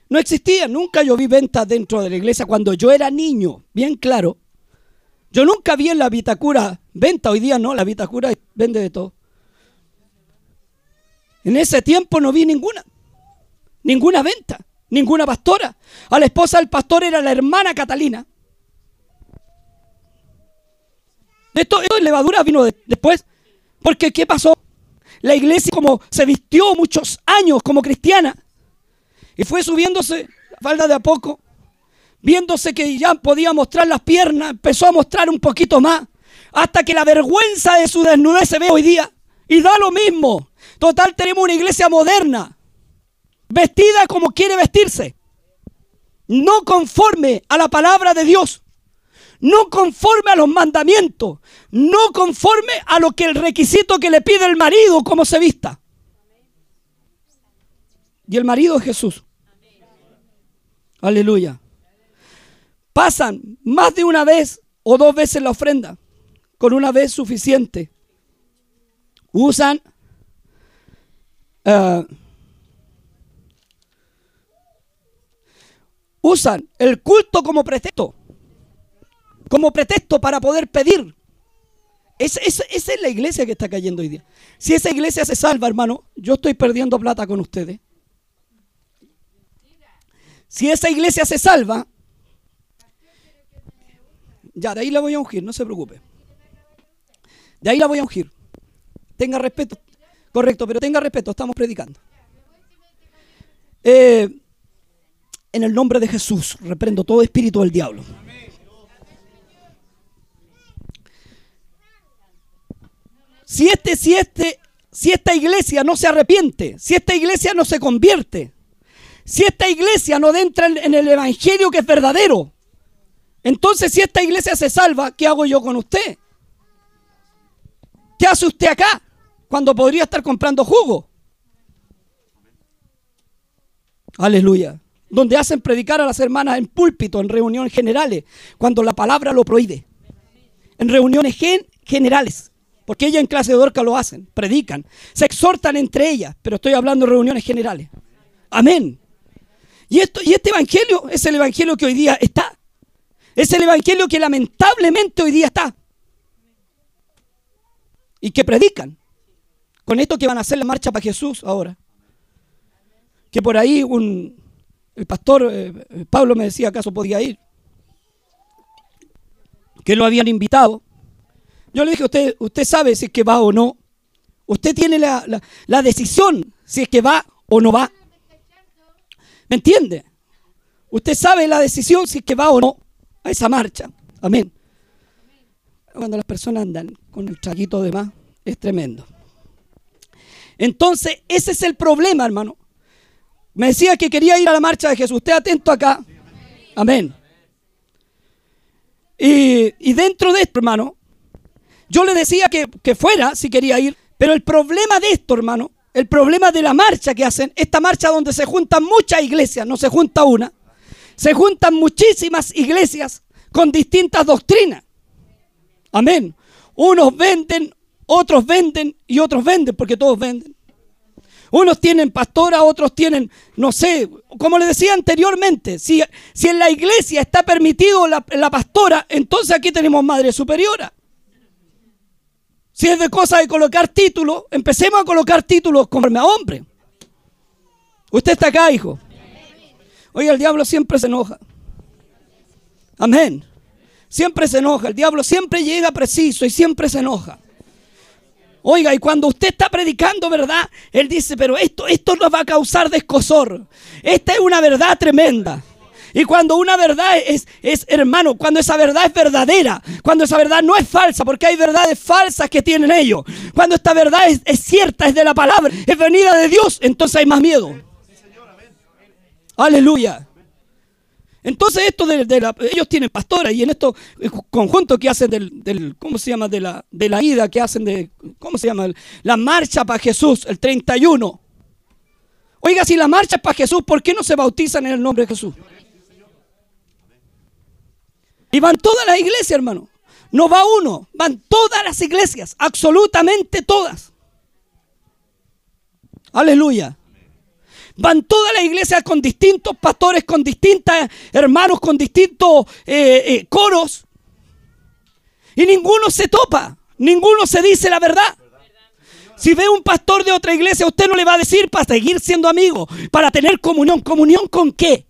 No existía, nunca yo vi ventas dentro de la iglesia cuando yo era niño, bien claro. Yo nunca vi en la Vitacura venta, hoy día no, la Vitacura vende de todo. En ese tiempo no vi ninguna, ninguna venta, ninguna pastora. A la esposa del pastor era la hermana Catalina. Esto, esto de levadura vino después, porque ¿qué pasó? La iglesia como se vistió muchos años como cristiana y fue subiéndose la falda de a poco viéndose que ya podía mostrar las piernas, empezó a mostrar un poquito más, hasta que la vergüenza de su desnudez se ve hoy día. Y da lo mismo. Total, tenemos una iglesia moderna, vestida como quiere vestirse, no conforme a la palabra de Dios, no conforme a los mandamientos, no conforme a lo que el requisito que le pide el marido, como se vista. Y el marido es Jesús. Aleluya pasan más de una vez o dos veces la ofrenda, con una vez suficiente. Usan uh, usan el culto como pretexto. Como pretexto para poder pedir. esa es la iglesia que está cayendo hoy día. Si esa iglesia se salva, hermano, yo estoy perdiendo plata con ustedes. Si esa iglesia se salva, ya, de ahí la voy a ungir, no se preocupe. De ahí la voy a ungir. Tenga respeto. Correcto, pero tenga respeto, estamos predicando. Eh, en el nombre de Jesús, reprendo todo espíritu del diablo. Si este, si este, si esta iglesia no se arrepiente, si esta iglesia no se convierte, si esta iglesia no entra en el evangelio que es verdadero, entonces si esta iglesia se salva, ¿qué hago yo con usted? ¿Qué hace usted acá cuando podría estar comprando jugo? Aleluya. Donde hacen predicar a las hermanas en púlpito, en reuniones generales, cuando la palabra lo prohíbe. En reuniones generales. Porque ellas en clase de orca lo hacen, predican, se exhortan entre ellas, pero estoy hablando de reuniones generales. Amén. Y, esto, y este evangelio es el evangelio que hoy día está. Es el evangelio que lamentablemente hoy día está. Y que predican. Con esto que van a hacer la marcha para Jesús ahora. Que por ahí un, el pastor eh, eh, Pablo me decía acaso podía ir. Que lo habían invitado. Yo le dije, usted, usted sabe si es que va o no. Usted tiene la, la decisión si es que va o no va. ¿Me entiende? Usted sabe la decisión si es que va o no a esa marcha. Amén. Cuando las personas andan con el traguito de más, es tremendo. Entonces, ese es el problema, hermano. Me decía que quería ir a la marcha de Jesús. Usted atento acá. Amén. Y, dentro de esto, hermano, yo le decía que, que fuera si quería ir, pero el problema de esto, hermano, el problema de la marcha que hacen, esta marcha donde se juntan muchas iglesias, no se junta una, se juntan muchísimas iglesias con distintas doctrinas. Amén. Unos venden, otros venden y otros venden porque todos venden. Unos tienen pastora, otros tienen, no sé, como le decía anteriormente, si, si en la iglesia está permitido la, la pastora, entonces aquí tenemos madre superiora. Si es de cosa de colocar títulos, empecemos a colocar títulos conforme a hombre. Usted está acá, hijo. Oye, el diablo siempre se enoja. Amén. Siempre se enoja. El diablo siempre llega preciso y siempre se enoja. Oiga, y cuando usted está predicando verdad, él dice, pero esto, esto nos va a causar descosor. Esta es una verdad tremenda. Y cuando una verdad es, es, hermano, cuando esa verdad es verdadera, cuando esa verdad no es falsa, porque hay verdades falsas que tienen ellos, cuando esta verdad es, es cierta, es de la palabra, es venida de Dios, entonces hay más miedo. Aleluya. Entonces esto de, la, ellos tienen pastora y en estos conjuntos que hacen del, ¿cómo se llama? De la, de la ida que hacen de, ¿cómo se llama? La marcha para Jesús, el 31. Oiga, si la marcha es para Jesús, ¿por qué no se bautizan en el nombre de Jesús? Y van todas las iglesias, hermano. No va uno, van todas las iglesias, absolutamente todas. Aleluya. Van todas las iglesias con distintos pastores, con distintos hermanos, con distintos eh, eh, coros. Y ninguno se topa, ninguno se dice la verdad. Si ve un pastor de otra iglesia, usted no le va a decir para seguir siendo amigo, para tener comunión. ¿Comunión con qué?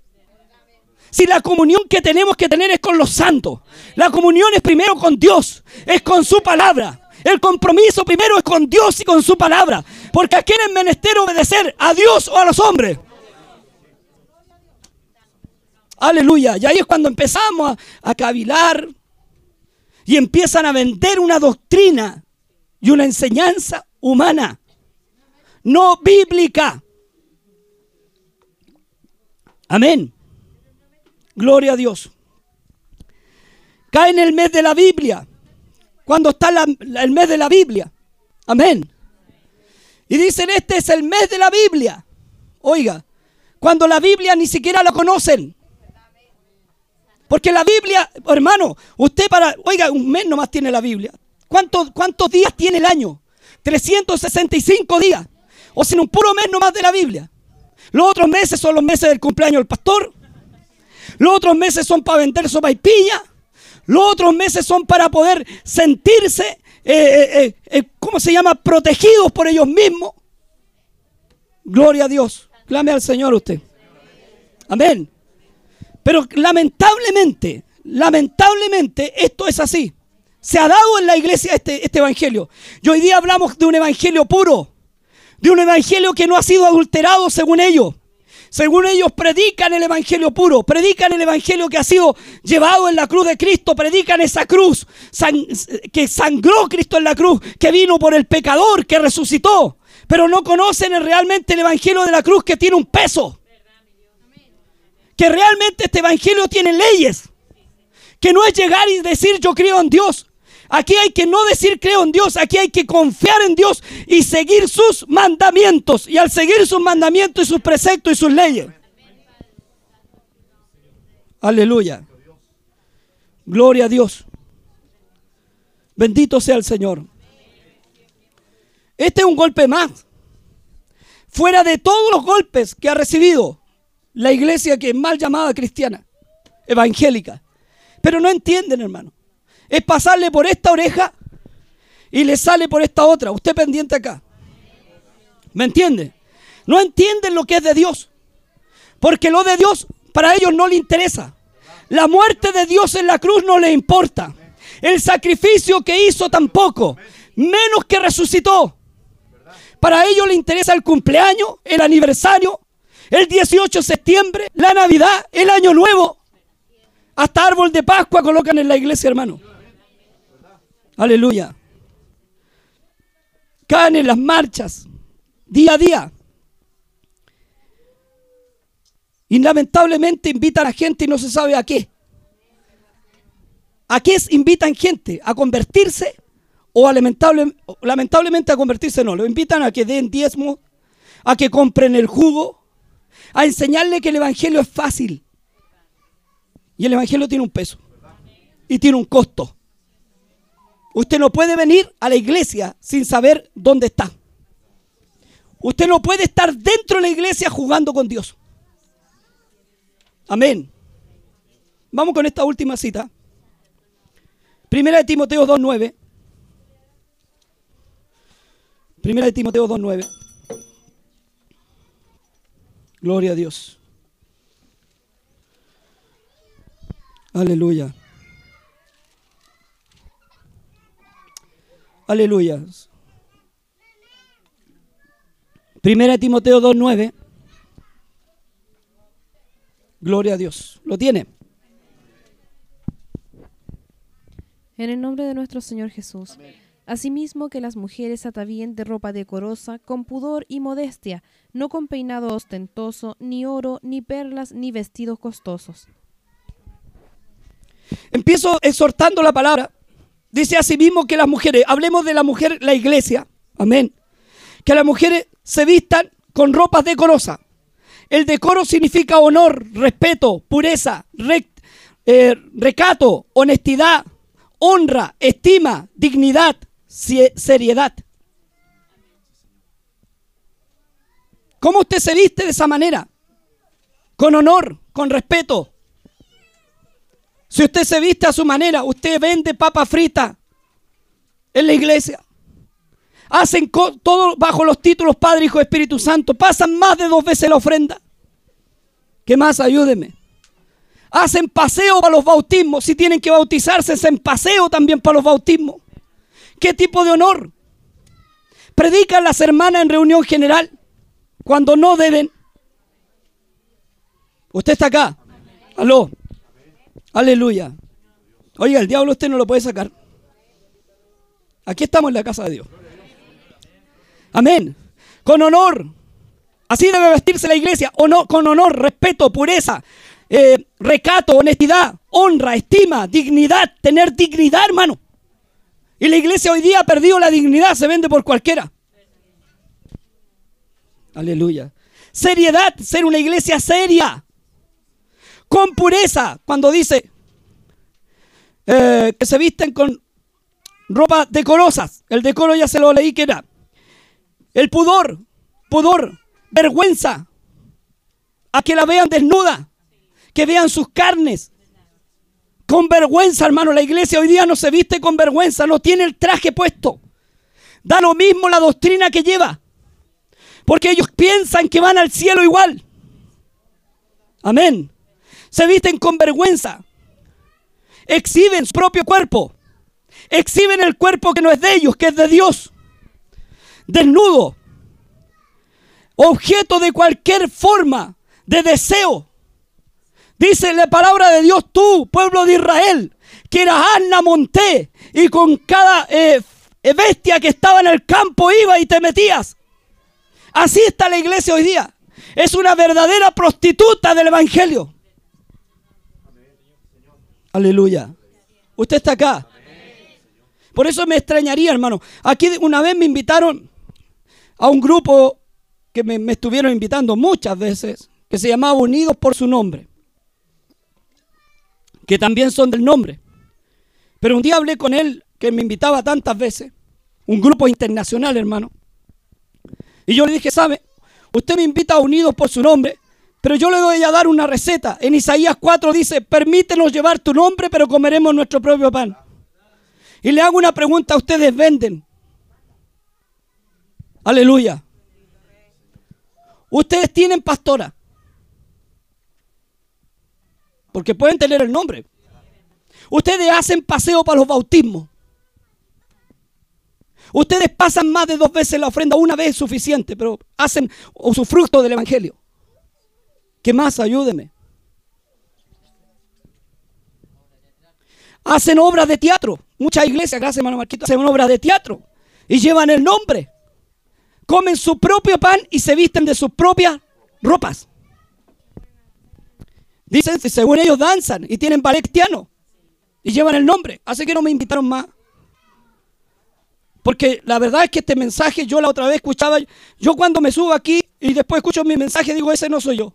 Si la comunión que tenemos que tener es con los santos. La comunión es primero con Dios, es con su palabra. El compromiso primero es con Dios y con su palabra. Porque a quién es menester obedecer, a Dios o a los hombres. Aleluya. Y ahí es cuando empezamos a, a cavilar y empiezan a vender una doctrina y una enseñanza humana, no bíblica. Amén. Gloria a Dios. Cae en el mes de la Biblia cuando está el mes de la Biblia. Amén. Y dicen, este es el mes de la Biblia. Oiga, cuando la Biblia ni siquiera la conocen. Porque la Biblia, hermano, usted para, oiga, un mes nomás tiene la Biblia. ¿Cuántos, cuántos días tiene el año? 365 días. O sin un puro mes nomás de la Biblia. Los otros meses son los meses del cumpleaños del pastor. Los otros meses son para vender sopa y pilla. Los otros meses son para poder sentirse, eh, eh, ¿cómo se llama? Protegidos por ellos mismos. Gloria a Dios. Clame al Señor usted. Amén. Pero lamentablemente, lamentablemente esto es así. Se ha dado en la iglesia este, este evangelio. Y hoy día hablamos de un evangelio puro. De un evangelio que no ha sido adulterado según ellos. Según ellos predican el Evangelio puro, predican el Evangelio que ha sido llevado en la cruz de Cristo, predican esa cruz que sangró Cristo en la cruz, que vino por el pecador, que resucitó, pero no conocen realmente el Evangelio de la cruz que tiene un peso. Que realmente este Evangelio tiene leyes. Que no es llegar y decir yo creo en Dios. Aquí hay que no decir creo en Dios, aquí hay que confiar en Dios y seguir sus mandamientos. Y al seguir sus mandamientos y sus preceptos y sus leyes. Aleluya. Gloria a Dios. Bendito sea el Señor. Este es un golpe más. Fuera de todos los golpes que ha recibido la iglesia que es mal llamada cristiana, evangélica. Pero no entienden, hermano. Es pasarle por esta oreja y le sale por esta otra. Usted pendiente acá. ¿Me entiende? No entienden lo que es de Dios. Porque lo de Dios para ellos no le interesa. La muerte de Dios en la cruz no le importa. El sacrificio que hizo tampoco. Menos que resucitó. Para ellos le interesa el cumpleaños, el aniversario, el 18 de septiembre, la Navidad, el Año Nuevo. Hasta árbol de Pascua colocan en la iglesia, hermano. Aleluya. Caen en las marchas día a día. Y lamentablemente invitan a gente y no se sabe a qué. ¿A qué invitan gente? ¿A convertirse? O a lamentable, lamentablemente a convertirse no. Lo invitan a que den diezmo, a que compren el jugo, a enseñarle que el Evangelio es fácil. Y el Evangelio tiene un peso. Y tiene un costo. Usted no puede venir a la iglesia sin saber dónde está. Usted no puede estar dentro de la iglesia jugando con Dios. Amén. Vamos con esta última cita. Primera de Timoteo 2.9. Primera de Timoteo 2.9. Gloria a Dios. Aleluya. Aleluya. Primera Timoteo 2.9. Gloria a Dios. ¿Lo tiene? En el nombre de nuestro Señor Jesús. Asimismo que las mujeres atavíen de ropa decorosa, con pudor y modestia, no con peinado ostentoso, ni oro, ni perlas, ni vestidos costosos. Empiezo exhortando la palabra. Dice asimismo que las mujeres, hablemos de la mujer, la iglesia, amén. Que las mujeres se vistan con ropas decorosas. El decoro significa honor, respeto, pureza, eh, recato, honestidad, honra, estima, dignidad, seriedad. ¿Cómo usted se viste de esa manera? Con honor, con respeto. Si usted se viste a su manera, usted vende papa frita en la iglesia. Hacen todo bajo los títulos Padre, Hijo, Espíritu Santo. Pasan más de dos veces la ofrenda. ¿Qué más? Ayúdeme. Hacen paseo para los bautismos. Si tienen que bautizarse, hacen paseo también para los bautismos. ¿Qué tipo de honor? Predican las hermanas en reunión general cuando no deben. Usted está acá. Aló. Aleluya. Oiga, el diablo usted no lo puede sacar. Aquí estamos en la casa de Dios. Amén. Con honor. Así debe vestirse la iglesia. con honor, respeto, pureza, eh, recato, honestidad, honra, estima, dignidad. Tener dignidad, hermano. Y la iglesia hoy día ha perdido la dignidad, se vende por cualquiera. Aleluya. Seriedad, ser una iglesia seria. Con pureza, cuando dice eh, que se visten con ropa decorosas. El decoro ya se lo leí que era. El pudor, pudor, vergüenza. A que la vean desnuda. que vean sus carnes. Con vergüenza, hermano, la iglesia hoy día no se viste con vergüenza, no tiene el traje puesto. Da lo mismo la doctrina que lleva. Porque ellos piensan que van al cielo igual. Amén. Se visten con vergüenza. Exhiben su propio cuerpo. Exhiben el cuerpo que no es de ellos, que es de Dios. Desnudo. Objeto de cualquier forma de deseo. Dice la palabra de Dios, tú, pueblo de Israel, que eras Anna Monté, y con cada eh, bestia que estaba en el campo iba y te metías. Así está la iglesia hoy día. Es una verdadera prostituta del Evangelio. Aleluya. Usted está acá. Por eso me extrañaría, hermano. Aquí una vez me invitaron a un grupo que me, estuvieron invitando muchas veces, que se llamaba Unidos por su nombre, que también son del nombre. Pero un día hablé con él, que me invitaba tantas veces, un grupo internacional, hermano. Y yo le dije, ¿sabe? Usted me invita a Unidos por su nombre, pero yo le doy a dar una receta. En Isaías 4 dice, permítenos llevar tu nombre, pero comeremos nuestro propio pan. Y le hago una pregunta, ¿ustedes venden? Aleluya. Ustedes tienen pastora. Porque pueden tener el nombre. Ustedes hacen paseo para los bautismos. Ustedes pasan más de dos veces la ofrenda, una vez es suficiente, pero hacen fruto del Evangelio. ¿Qué más? Ayúdeme. Hacen obras de teatro. Muchas iglesias, gracias hermano Marquito, hacen obras de teatro. Y llevan el nombre. Comen su propio pan y se visten de sus propias ropas. Dicen, según ellos danzan y tienen ballet y llevan el nombre. Así que no me invitaron más. Porque la verdad es que este mensaje yo la otra vez escuchaba, yo cuando me subo aquí y después escucho mi mensaje digo, ese no soy yo.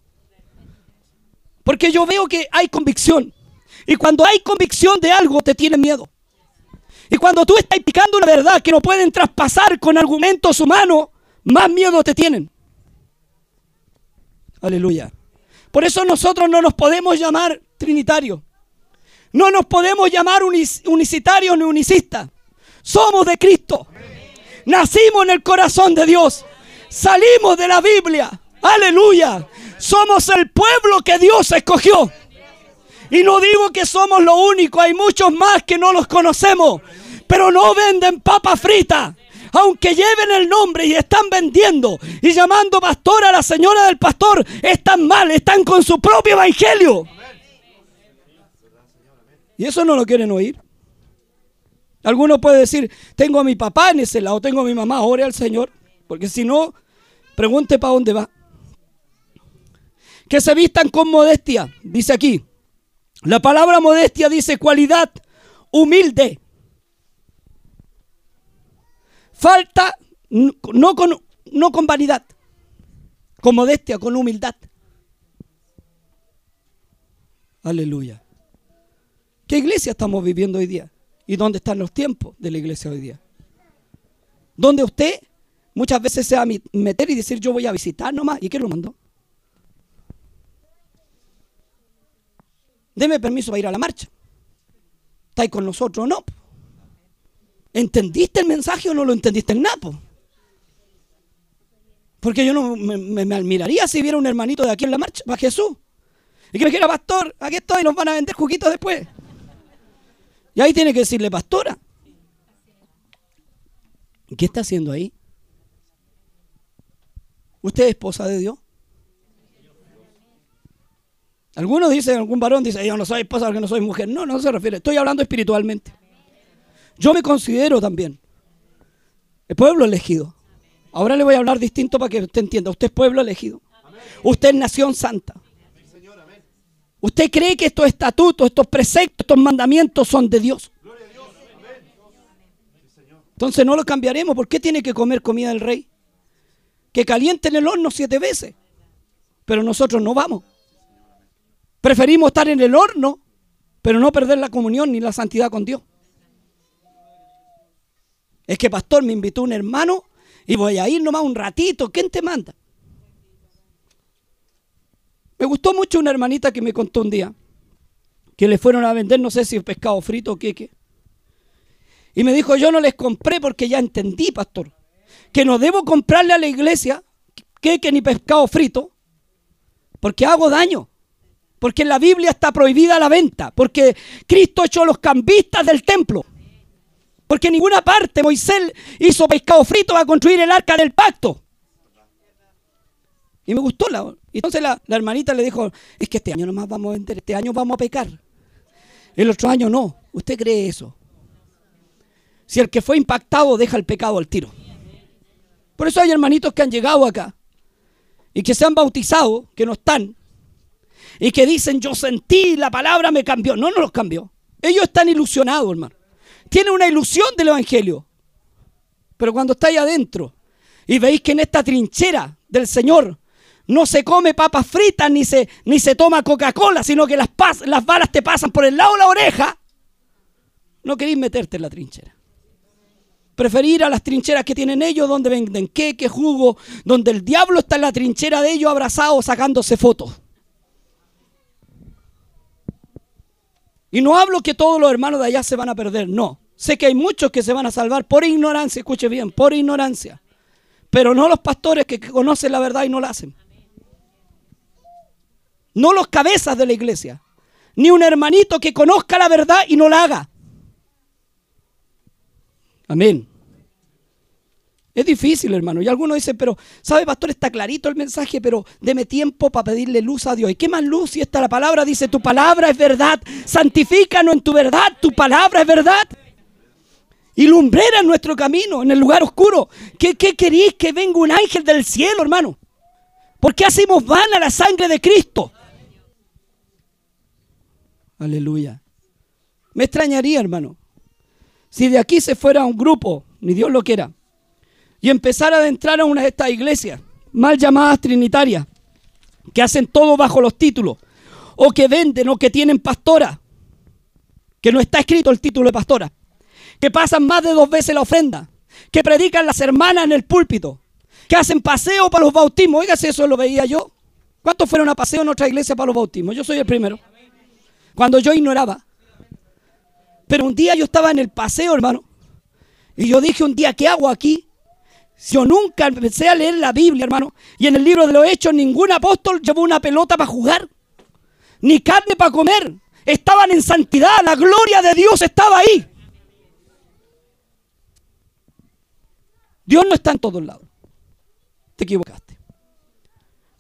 Porque yo veo que hay convicción. Y cuando hay convicción de algo te tiene miedo. Y cuando tú estás picando una verdad que no pueden traspasar con argumentos humanos, más miedo te tienen. Aleluya. Por eso nosotros no nos podemos llamar trinitarios. No nos podemos llamar unicitarios ni unicistas. Somos de Cristo. Nacimos en el corazón de Dios. Salimos de la Biblia. Aleluya. Somos el pueblo que Dios escogió. Y no digo que somos lo único, hay muchos más que no los conocemos. Pero no venden papa frita. Aunque lleven el nombre y están vendiendo y llamando pastor a la señora del pastor, están mal, están con su propio evangelio. Y eso no lo quieren oír. Alguno puede decir, tengo a mi papá en ese lado, tengo a mi mamá, ore al Señor. Porque si no, pregunte para dónde va. Que se vistan con modestia, dice aquí. La palabra modestia dice cualidad humilde. Falta no con, no con vanidad, con modestia, con humildad. Aleluya. ¿Qué iglesia estamos viviendo hoy día? ¿Y dónde están los tiempos de la iglesia hoy día? Donde usted muchas veces se va a meter y decir yo voy a visitar nomás. ¿Y quién lo mandó? Deme permiso para ir a la marcha. ¿Estáis con nosotros o no? ¿Entendiste el mensaje o no lo entendiste en Napo? Porque yo no me, admiraría si viera un hermanito de aquí en la marcha, para Jesús. Y que me dijera, pastor, aquí estoy, nos van a vender juguitos después. Y ahí tiene que decirle, pastora. ¿Qué está haciendo ahí? ¿Usted es esposa de Dios? Algunos dicen, algún varón dice, yo no soy esposa porque no soy mujer. No, no se refiere. Estoy hablando espiritualmente. Yo me considero también el pueblo elegido. Ahora le voy a hablar distinto para que usted entienda. Usted es pueblo elegido. Usted es nación santa. ¿Usted cree que estos estatutos, estos preceptos, estos mandamientos son de Dios? Entonces no lo cambiaremos. ¿Por qué tiene que comer comida del rey? Que caliente en el horno siete veces. Pero nosotros no vamos. Preferimos estar en el horno, pero no perder la comunión ni la santidad con Dios. Es que pastor me invitó un hermano y voy a ir nomás un ratito. ¿Quién te manda? Me gustó mucho una hermanita que me contó un día que le fueron a vender, no sé si pescado frito o qué. Y me dijo, yo no les compré porque ya entendí, pastor, que no debo comprarle a la iglesia queque ni pescado frito, porque hago daño. Porque en la Biblia está prohibida la venta, porque Cristo echó los cambistas del templo. Porque en ninguna parte Moisés hizo pescado frito para construir el arca del pacto. Y me gustó la. Entonces la, la hermanita le dijo: Es que este año nomás vamos a vender, este año vamos a pecar. El otro año no. ¿Usted cree eso? Si el que fue impactado deja el pecado al tiro. Por eso hay hermanitos que han llegado acá y que se han bautizado, que no están, y que dicen, yo sentí, la palabra me cambió. No, no los cambió. Ellos están ilusionados, hermano. Tienen una ilusión del Evangelio. Pero cuando estáis adentro y veis que en esta trinchera del Señor no se come papas fritas ni se, ni se toma Coca-Cola, sino que las, las balas te pasan por el lado de la oreja, no queréis meterte en la trinchera. Preferir a las trincheras que tienen ellos, donde venden queque, jugo, donde el diablo está en la trinchera de ellos abrazado sacándose fotos. Y no hablo que todos los hermanos de allá se van a perder, no. Sé que hay muchos que se van a salvar por ignorancia, escuche bien, por ignorancia. Pero no los pastores que conocen la verdad y no la hacen no los cabezas de la iglesia, ni un hermanito que conozca la verdad y no la haga. Amén. Es difícil, hermano. Y algunos dicen, pero, ¿sabe, pastor? Está clarito el mensaje, pero deme tiempo para pedirle luz a Dios. ¿Y qué más luz si esta la palabra dice, tu palabra es verdad? Santifícanos en tu verdad, tu palabra es verdad. Y lumbrera en nuestro camino, en el lugar oscuro. ¿Qué, qué queréis que venga un ángel del cielo, hermano? ¿Por qué hacemos vana la sangre de Cristo? Aleluya. Me extrañaría, hermano, si de aquí se fuera un grupo, ni Dios lo quiera, y empezara a adentrar a una de estas iglesias, mal llamadas trinitarias, que hacen todo bajo los títulos, o que venden o que tienen pastora, que no está escrito el título de pastora, que pasan más de dos veces la ofrenda, que predican las hermanas en el púlpito, que hacen paseo para los bautismos. Oiga, si eso lo veía yo. ¿Cuántos fueron a paseo en otra iglesia para los bautismos? Yo soy el primero cuando yo ignoraba. Pero un día yo estaba en el paseo, hermano, y yo dije un día, ¿qué hago aquí? Si yo nunca empecé a leer la Biblia, hermano, y en el libro de los Hechos ningún apóstol llevó una pelota para jugar, ni carne para comer. Estaban en santidad, la gloria de Dios estaba ahí. Dios no está en todos lados. Te equivocaste.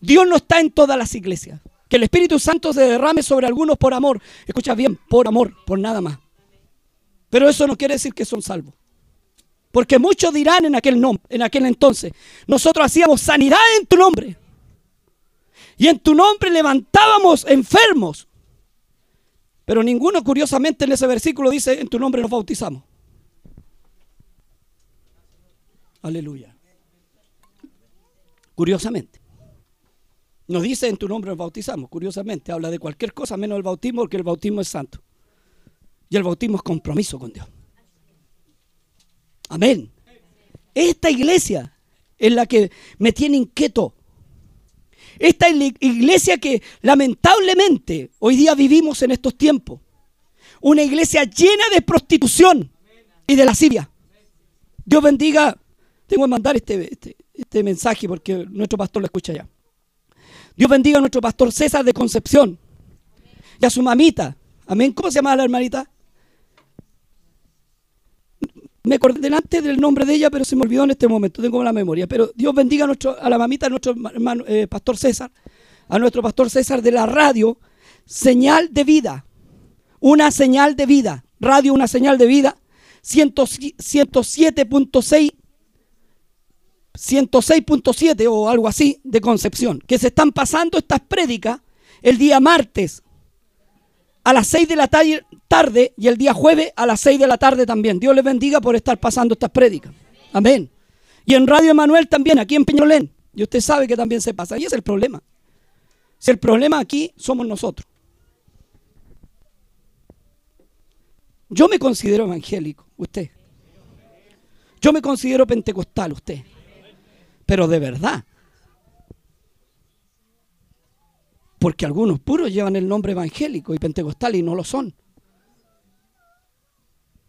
Dios no está en todas las iglesias. Que el Espíritu Santo se derrame sobre algunos por amor. Escucha bien, por amor, por nada más. Pero eso no quiere decir que son salvos. Porque muchos dirán en aquel, en aquel entonces, nosotros hacíamos sanidad en tu nombre. Y en tu nombre levantábamos enfermos. Pero ninguno, curiosamente, en ese versículo dice, en tu nombre nos bautizamos. Aleluya. Curiosamente. Nos dice en tu nombre nos bautizamos, curiosamente, habla de cualquier cosa menos el bautismo, porque el bautismo es santo. Y el bautismo es compromiso con Dios. Amén. Esta iglesia es la que me tiene inquieto. Esta iglesia que lamentablemente hoy día vivimos en estos tiempos. Una iglesia llena de prostitución y de lascivia. Dios bendiga. Tengo que mandar este, este, este mensaje porque nuestro pastor lo escucha ya. Dios bendiga a nuestro pastor César de Concepción y a su mamita. Amén. ¿Cómo se llama la hermanita? Me acordé delante del nombre de ella, pero se me olvidó en este momento. Tengo la memoria. Pero Dios bendiga a, nuestro, a la mamita de nuestro hermano, eh, pastor César, a nuestro pastor César de la radio. Señal de vida. Una señal de vida. Radio, una señal de vida. 107.6 106.7 o algo así de Concepción, que se están pasando estas prédicas el día martes a las 6 de la tarde y el día jueves a las 6 de la tarde también. Dios les bendiga por estar pasando estas prédicas. Amén. Y en Radio Emanuel también, aquí en Peñolén. Y usted sabe que también se pasa. Y es el problema. Si el problema aquí somos nosotros. Yo me considero evangélico, usted. Yo me considero pentecostal, usted pero de verdad. Porque algunos puros llevan el nombre evangélico y pentecostal y no lo son.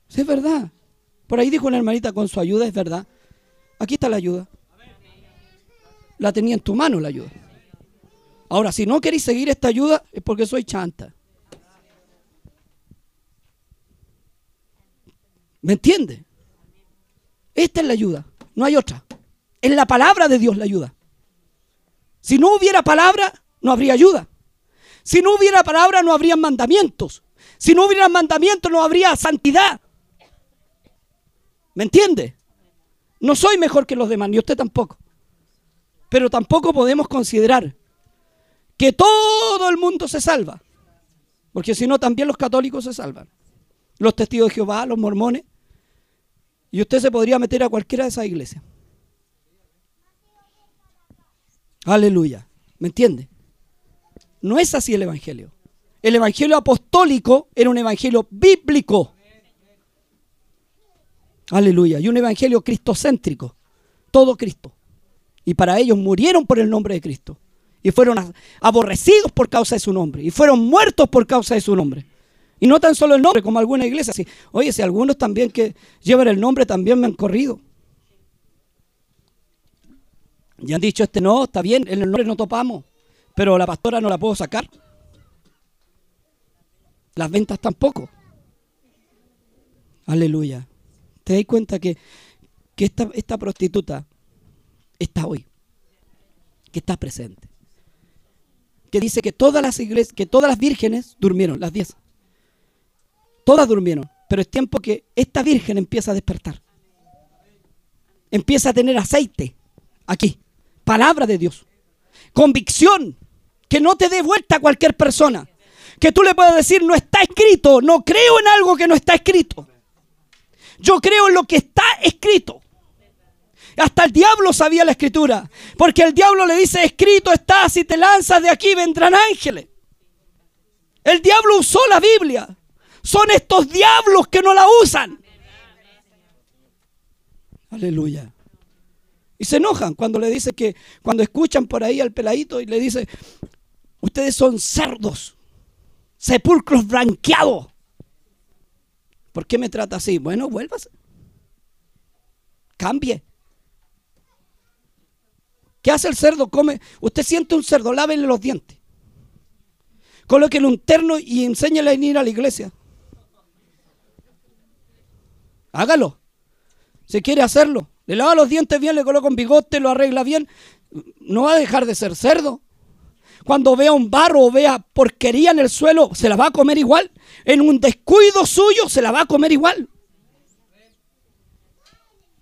es verdad. Por ahí dijo una hermanita con su ayuda, es verdad. Aquí está la ayuda. La tenía en tu mano la ayuda. Ahora, si no queréis seguir esta ayuda, es porque soy chanta. ¿Me entiende? Esta es la ayuda, no hay otra. Es la palabra de Dios la ayuda. Si no hubiera palabra, no habría ayuda. Si no hubiera palabra, no habría mandamientos. Si no hubiera mandamientos, no habría santidad. ¿Me entiende? No soy mejor que los demás, ni usted tampoco. Pero tampoco podemos considerar que todo el mundo se salva. Porque si no, también los católicos se salvan. Los testigos de Jehová, los mormones. Y usted se podría meter a cualquiera de esas iglesias. Aleluya. ¿Me entiende? No es así el Evangelio. El Evangelio apostólico era un Evangelio bíblico. Aleluya. Y un Evangelio cristocéntrico. Todo Cristo. Y para ellos murieron por el nombre de Cristo. Y fueron aborrecidos por causa de su nombre. Y fueron muertos por causa de su nombre. Y no tan solo el nombre, como alguna iglesia. Oye, si algunos también que llevan el nombre también me han corrido. Y han dicho, este no, está bien, en el nombre no topamos, pero la pastora no la puedo sacar. Las ventas tampoco. Aleluya. ¿Te das cuenta que, que esta, esta prostituta está hoy? Que está presente. Que dice que todas las iglesias, que todas las vírgenes durmieron, las diez. Todas durmieron. Pero es tiempo que esta virgen empieza a despertar. Empieza a tener aceite aquí palabra de Dios. Convicción. Que no te dé vuelta a cualquier persona. Que tú le puedas decir, no está escrito. No creo en algo que no está escrito. Yo creo en lo que está escrito. Hasta el diablo sabía la escritura. Porque el diablo le dice, escrito está, si te lanzas de aquí vendrán ángeles. El diablo usó la Biblia. Son estos diablos que no la usan. Aleluya. Y se enojan cuando le dice que, cuando escuchan por ahí al peladito y le dice, ustedes son cerdos, sepulcros blanqueados. ¿Por qué me trata así? Bueno, vuélvase. Cambie. ¿Qué hace el cerdo? Come. Usted siente un cerdo, lávele los dientes. Colóquele un terno y enséñale a ir a la iglesia. Hágalo. Si quiere hacerlo. Le lava los dientes bien, le coloca un bigote, lo arregla bien. No va a dejar de ser cerdo. Cuando vea un barro o vea porquería en el suelo, se la va a comer igual. En un descuido suyo, se la va a comer igual.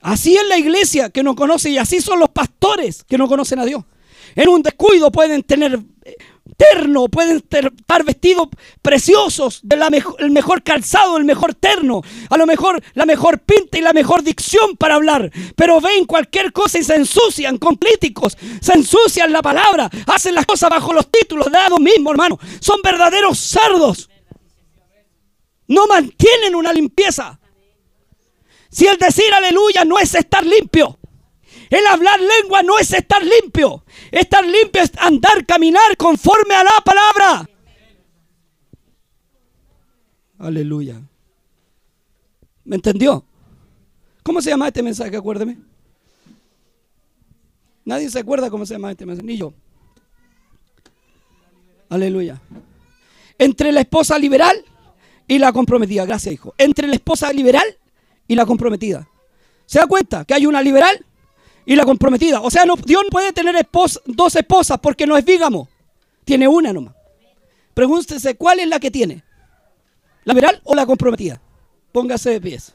Así es la iglesia que no conoce y así son los pastores que no conocen a Dios. En un descuido pueden tener eh, terno, pueden estar vestidos preciosos, del el mejor calzado, el mejor terno, a lo mejor la mejor pinta y la mejor dicción para hablar, pero ven cualquier cosa y se ensucian con críticos, se ensucian la palabra, hacen las cosas bajo los títulos, de lado mismo, hermano, son verdaderos cerdos. No mantienen una limpieza. Si el decir aleluya no es estar limpio, el hablar lengua no es estar limpio. Estar limpio es andar, caminar conforme a la palabra. Aleluya. ¿Me entendió? ¿Cómo se llama este mensaje? Acuérdeme. Nadie se acuerda cómo se llama este mensaje, ni yo. Aleluya. Entre la esposa liberal y la comprometida. Gracias, hijo. Entre la esposa liberal y la comprometida. ¿Se da cuenta que hay una liberal y la comprometida. O sea, no, Dios no puede tener dos esposas porque no es vígamo. Tiene una nomás. Pregúntese cuál es la que tiene. ¿La veral o la comprometida? Póngase de pies.